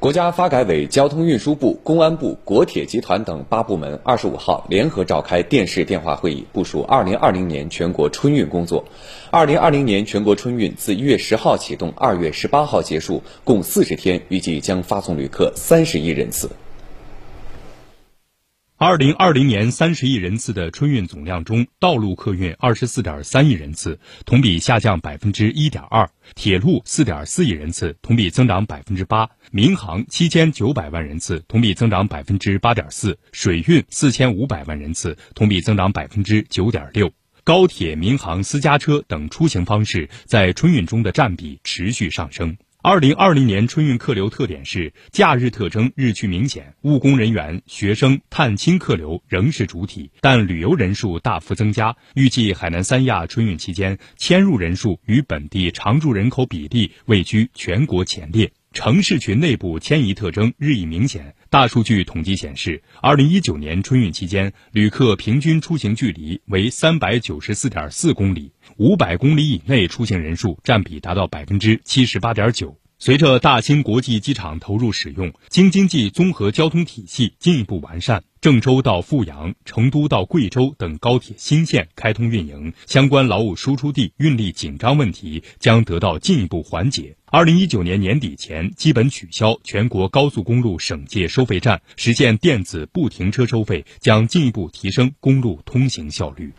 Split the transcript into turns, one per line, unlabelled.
国家发改委、交通运输部、公安部、国铁集团等八部门二十五号联合召开电视电话会议，部署二零二零年全国春运工作。二零二零年全国春运自一月十号启动，二月十八号结束，共四十天，预计将发送旅客三十亿人次。
二零二零年三十亿人次的春运总量中，道路客运二十四点三亿人次，同比下降百分之一点二；铁路四点四亿人次，同比增长百分之八；民航七千九百万人次，同比增长百分之八点四；水运四千五百万人次，同比增长百分之九点六。高铁、民航、私家车等出行方式在春运中的占比持续上升。二零二零年春运客流特点是假日特征日趋明显，务工人员、学生、探亲客流仍是主体，但旅游人数大幅增加。预计海南三亚春运期间迁入人数与本地常住人口比例位居全国前列。城市群内部迁移特征日益明显。大数据统计显示，二零一九年春运期间，旅客平均出行距离为三百九十四点四公里，五百公里以内出行人数占比达到百分之七十八点九。随着大兴国际机场投入使用，京津冀综合交通体系进一步完善，郑州到阜阳、成都到贵州等高铁新线开通运营，相关劳务输出地运力紧张问题将得到进一步缓解。二零一九年年底前，基本取消全国高速公路省界收费站，实现电子不停车收费，将进一步提升公路通行效率。